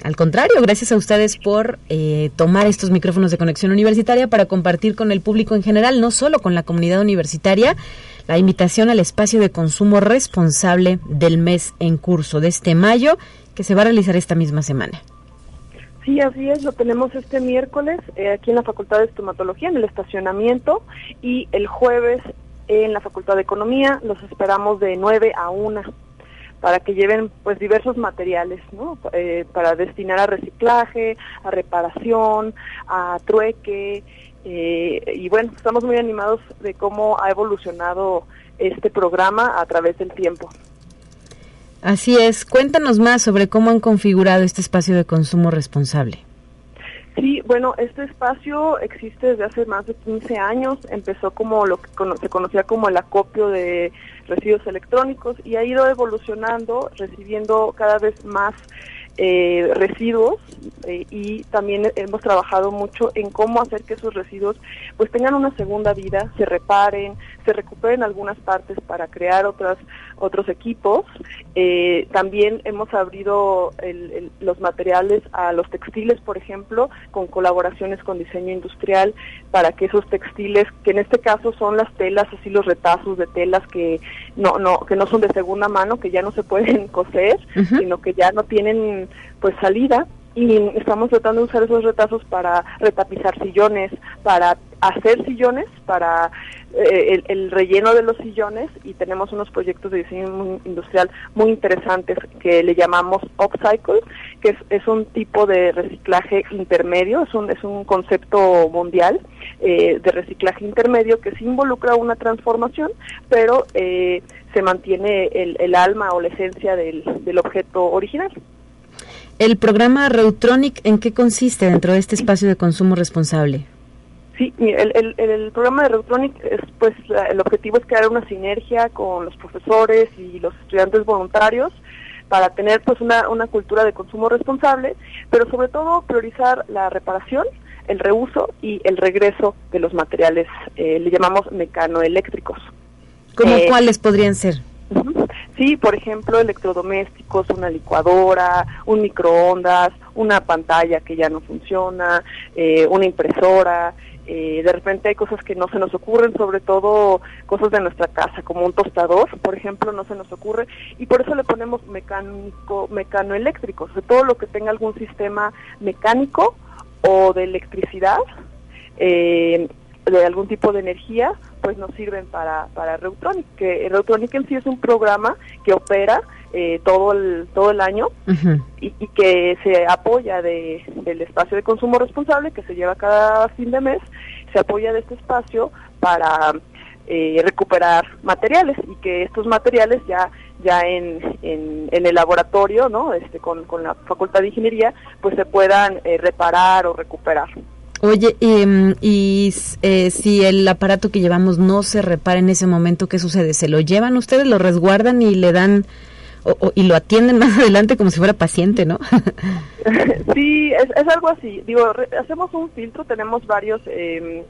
Al contrario, gracias a ustedes por eh, tomar estos micrófonos de conexión universitaria para compartir con el público en general, no solo con la comunidad universitaria, la invitación al espacio de consumo responsable del mes en curso de este mayo, que se va a realizar esta misma semana. Sí, así es, lo tenemos este miércoles eh, aquí en la Facultad de Estomatología, en el estacionamiento, y el jueves en la Facultad de Economía, los esperamos de 9 a 1 para que lleven pues diversos materiales, ¿no? Eh, para destinar a reciclaje, a reparación, a trueque, eh, y bueno, estamos muy animados de cómo ha evolucionado este programa a través del tiempo. Así es, cuéntanos más sobre cómo han configurado este espacio de consumo responsable. Sí, bueno, este espacio existe desde hace más de 15 años, empezó como lo que se conocía como el acopio de residuos electrónicos y ha ido evolucionando, recibiendo cada vez más eh, residuos eh, y también hemos trabajado mucho en cómo hacer que esos residuos pues tengan una segunda vida, se reparen, se recuperen algunas partes para crear otras otros equipos. Eh, también hemos abrido los materiales a los textiles, por ejemplo, con colaboraciones con diseño industrial para que esos textiles, que en este caso son las telas, así los retazos de telas que no no que no son de segunda mano, que ya no se pueden coser, sino que ya no tienen pues salida y estamos tratando de usar esos retazos para retapizar sillones, para hacer sillones, para eh, el, relleno de los sillones y tenemos unos proyectos de diseño industrial muy interesantes que le llamamos upcycle, que es, un tipo de reciclaje intermedio, es un, es un concepto mundial eh, de reciclaje intermedio que sí involucra una transformación, pero eh, se mantiene el, el, alma o la esencia del, del objeto original. ¿El programa Reutronic en qué consiste dentro de este espacio de consumo responsable? Sí, el, el, programa de Reutronic, es, pues el objetivo es crear una sinergia con los profesores y los estudiantes voluntarios para tener pues una, una cultura de consumo responsable, pero sobre todo priorizar la reparación, el reuso y el regreso de los materiales, eh, le llamamos mecanoeléctricos. ¿Cómo eh, cuáles podrían ser? Sí, por ejemplo, electrodomésticos, una licuadora, un microondas, una pantalla que ya no funciona, eh, una impresora. Eh, de repente hay cosas que no se nos ocurren, sobre todo cosas de nuestra casa, como un tostador, por ejemplo, no se nos ocurre, y por eso le ponemos mecánico, mecanoeléctrico, o todo lo que tenga algún sistema mecánico o de electricidad, eh, de algún tipo de energía, pues nos sirven para, para Reutronic, que Reutronic en sí es un programa que opera eh, todo el todo el año y, que se apoya de, del espacio de consumo responsable que se lleva cada fin de mes, se apoya de este espacio para eh, recuperar materiales y que estos materiales ya ya en, en, el laboratorio, ¿no? Este, con, con la Facultad de Ingeniería, pues se puedan eh, reparar o recuperar. Oye, y, y eh, si el aparato que llevamos no se repara en ese momento, ¿qué sucede? ¿Se lo llevan ustedes, lo resguardan y le dan o, y lo atienden más adelante como si fuera paciente, ¿no? sí, es, es algo así. Digo, hacemos un filtro, tenemos varios eh,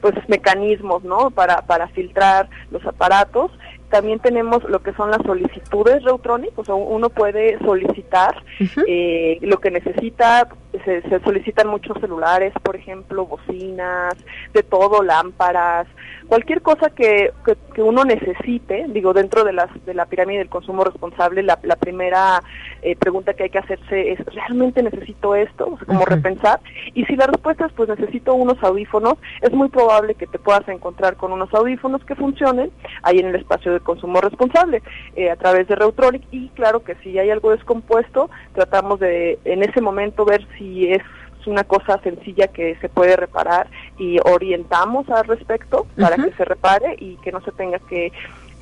pues mecanismos, ¿no? Para, para filtrar los aparatos también tenemos lo que son las solicitudes Reutronic, o sea, uno puede solicitar eh, lo que necesita, se, se, solicitan muchos celulares, por ejemplo, bocinas, de todo, lámparas, cualquier cosa que, que, uno necesite, digo, dentro de, las, de la pirámide del consumo responsable, la, la primera eh, pregunta que hay que hacerse es, ¿realmente necesito esto? O sea, como repensar. Y si la respuesta es, pues necesito unos audífonos, es muy probable que te puedas encontrar con unos audífonos que funcionen ahí en el espacio de consumo responsable eh, a través de Reutronic y claro que si hay algo descompuesto, tratamos de en ese momento ver si es una cosa sencilla que se puede reparar y orientamos al respecto para que se repare y que no se tenga que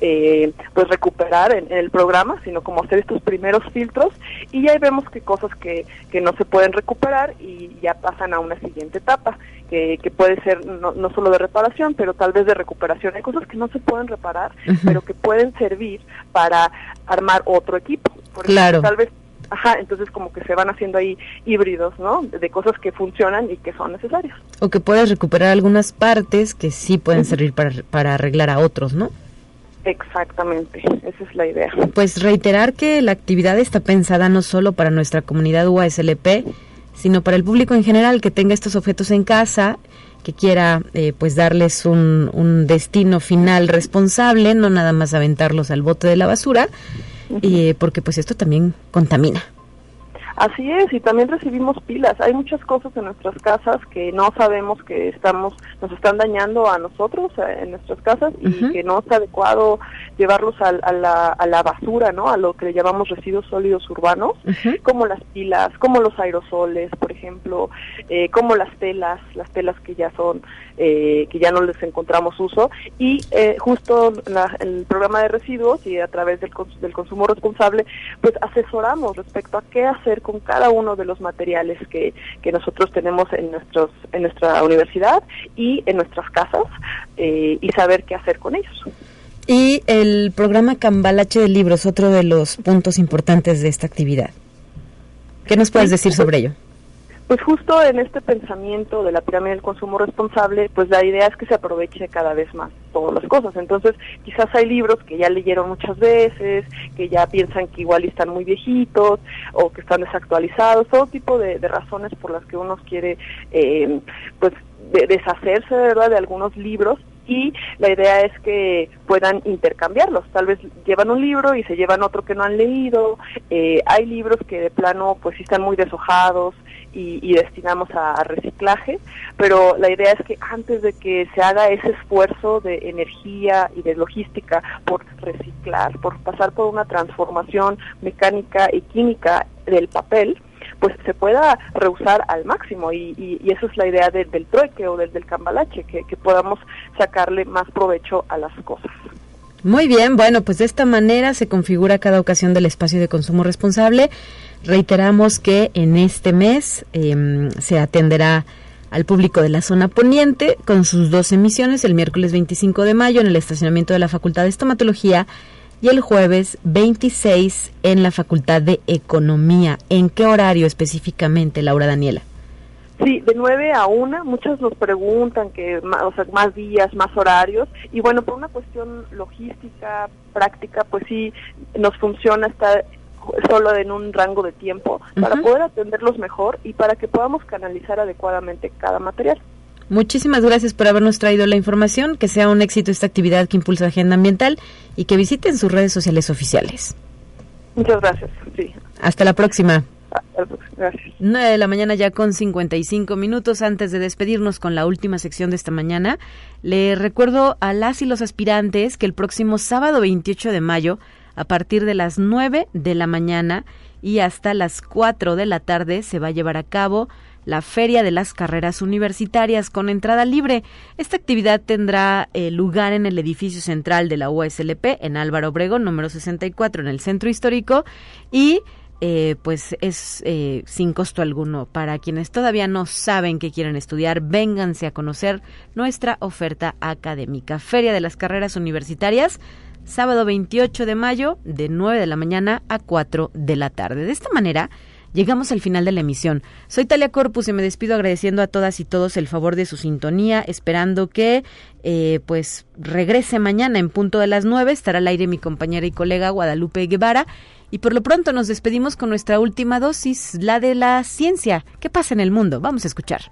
eh, pues recuperar en, el programa, sino como hacer estos primeros filtros y ahí vemos que cosas que, que no se pueden recuperar y ya pasan a una siguiente etapa, que, que puede ser no, no solo de reparación, pero tal vez de recuperación. Hay cosas que no se pueden reparar, pero que pueden servir para armar otro equipo. Por claro. tal vez Ajá, entonces como que se van haciendo ahí híbridos, ¿no? De cosas que funcionan y que son necesarias. O que puedes recuperar algunas partes que sí pueden servir para, para arreglar a otros, ¿no? Exactamente, esa es la idea. Pues reiterar que la actividad está pensada no solo para nuestra comunidad UASLP, sino para el público en general que tenga estos objetos en casa, que quiera eh, pues darles un, un, destino final responsable, no nada más aventarlos al bote de la basura, y, porque pues esto también contamina. Así es, y también recibimos pilas. Hay muchas cosas en nuestras casas que no sabemos que estamos, nos están dañando a nosotros eh, en nuestras casas y que no es adecuado llevarlos a, la, a, la, basura, ¿no? A lo que le llamamos residuos sólidos urbanos, como las pilas, como los aerosoles, por ejemplo, eh, como las telas, las telas que ya son, eh, que ya no les encontramos uso, y eh, justo la, el programa de residuos y a través del, del consumo responsable, pues asesoramos respecto a qué hacer con cada uno de los materiales que, que nosotros tenemos en nuestros en nuestra universidad y en nuestras casas eh, y saber qué hacer con ellos. Y el programa Cambalache de Libros, otro de los puntos importantes de esta actividad. ¿Qué nos puedes decir sobre ello? Pues justo en este pensamiento de la pirámide del consumo responsable, pues la idea es que se aproveche cada vez más todas las cosas. Entonces, quizás hay libros que ya leyeron muchas veces, que ya piensan que igual están muy viejitos o que están desactualizados, todo tipo de, razones por las que uno quiere, eh, pues, de deshacerse, ¿verdad?, de algunos libros y la idea es que puedan intercambiarlos. Tal vez llevan un libro y se llevan otro que no han leído. Eh, hay libros que de plano pues están muy deshojados y, y destinamos a, reciclaje, pero la idea es que antes de que se haga ese esfuerzo de energía y de logística por reciclar, por pasar por una transformación mecánica y química del papel, pues se pueda reusar al máximo y, y, y eso es la idea de, del trueque o del, del cambalache, que, que podamos sacarle más provecho a las cosas. Muy bien, bueno, pues de esta manera se configura cada ocasión del espacio de consumo responsable. Reiteramos que en este mes eh, se atenderá al público de la zona poniente con sus dos emisiones el miércoles 25 de mayo en el estacionamiento de la Facultad de Estomatología y el jueves 26 en la Facultad de Economía. ¿En qué horario específicamente, Laura Daniela? Sí, de 9 a 1, muchos nos preguntan que o sea, más días, más horarios, y bueno, por una cuestión logística, práctica, pues sí, nos funciona estar solo en un rango de tiempo uh -huh. para poder atenderlos mejor y para que podamos canalizar adecuadamente cada material. Muchísimas gracias por habernos traído la información, que sea un éxito esta actividad que impulsa Agenda Ambiental y que visiten sus redes sociales oficiales. Muchas gracias. Sí. Hasta la próxima. Gracias. 9 de la mañana ya con 55 minutos antes de despedirnos con la última sección de esta mañana. Le recuerdo a las y los aspirantes que el próximo sábado 28 de mayo, a partir de las 9 de la mañana y hasta las 4 de la tarde, se va a llevar a cabo la Feria de las Carreras Universitarias con entrada libre. Esta actividad tendrá eh, lugar en el edificio central de la USLP, en Álvaro Obregón, número 64, en el centro histórico, y eh, pues es eh, sin costo alguno. Para quienes todavía no saben que quieren estudiar, vénganse a conocer nuestra oferta académica. Feria de las Carreras Universitarias, sábado 28 de mayo, de 9 de la mañana a 4 de la tarde. De esta manera, Llegamos al final de la emisión. Soy Talia Corpus y me despido agradeciendo a todas y todos el favor de su sintonía, esperando que eh, pues regrese mañana en punto de las nueve. Estará al aire mi compañera y colega Guadalupe Guevara. Y por lo pronto nos despedimos con nuestra última dosis, la de la ciencia. ¿Qué pasa en el mundo? Vamos a escuchar.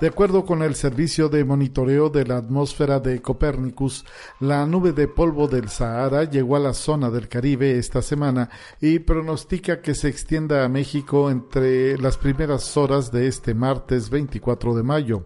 De acuerdo con el servicio de monitoreo de la atmósfera de Copérnicus, la nube de polvo del Sahara llegó a la zona del Caribe esta semana y pronostica que se extienda a México entre las primeras horas de este martes 24 de mayo.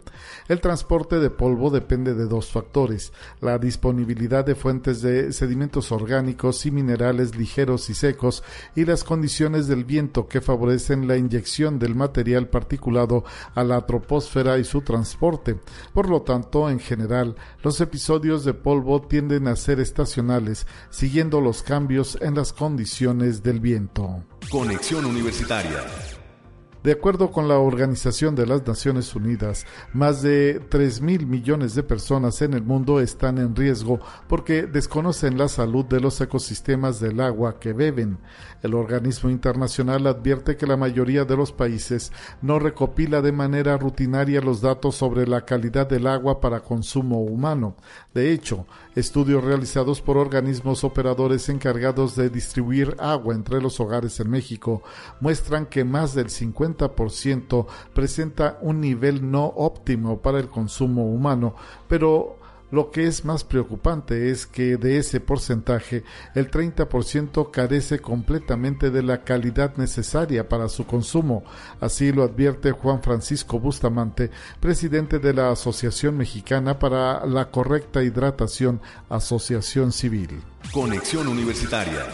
El transporte de polvo depende de dos factores, la disponibilidad de fuentes de sedimentos orgánicos y minerales ligeros y secos y las condiciones del viento que favorecen la inyección del material particulado a la troposfera y su transporte. Por lo tanto, en general, los episodios de polvo tienden a ser estacionales, siguiendo los cambios en las condiciones del viento. Conexión Universitaria. De acuerdo con la Organización de las Naciones Unidas, más de 3 mil millones de personas en el mundo están en riesgo porque desconocen la salud de los ecosistemas del agua que beben. El organismo internacional advierte que la mayoría de los países no recopila de manera rutinaria los datos sobre la calidad del agua para consumo humano. De hecho, estudios realizados por organismos operadores encargados de distribuir agua entre los hogares en México muestran que más del 50% presenta un nivel no óptimo para el consumo humano, pero lo que es más preocupante es que de ese porcentaje el 30% carece completamente de la calidad necesaria para su consumo. Así lo advierte Juan Francisco Bustamante, presidente de la Asociación Mexicana para la Correcta Hidratación, Asociación Civil. Conexión Universitaria.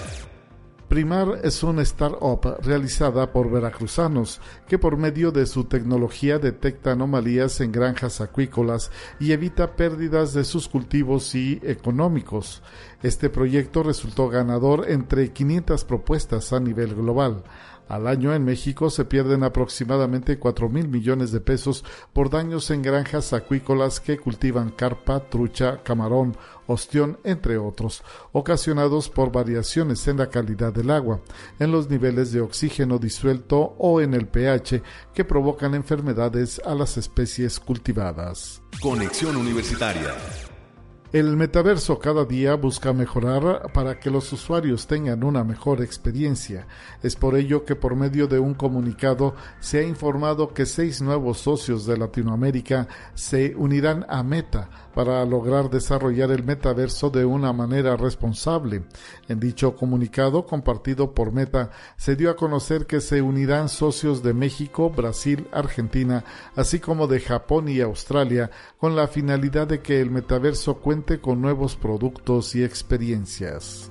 Primar es una startup realizada por veracruzanos que por medio de su tecnología detecta anomalías en granjas acuícolas y evita pérdidas de sus cultivos y económicos. Este proyecto resultó ganador entre 500 propuestas a nivel global. Al año en México se pierden aproximadamente 4 mil millones de pesos por daños en granjas acuícolas que cultivan carpa, trucha, camarón, ostión, entre otros, ocasionados por variaciones en la calidad del agua, en los niveles de oxígeno disuelto o en el pH que provocan enfermedades a las especies cultivadas. Conexión Universitaria. El metaverso cada día busca mejorar para que los usuarios tengan una mejor experiencia. Es por ello que por medio de un comunicado se ha informado que seis nuevos socios de Latinoamérica se unirán a Meta para lograr desarrollar el metaverso de una manera responsable. En dicho comunicado compartido por Meta se dio a conocer que se unirán socios de México, Brasil, Argentina, así como de Japón y Australia con la finalidad de que el metaverso cuente con nuevos productos y experiencias.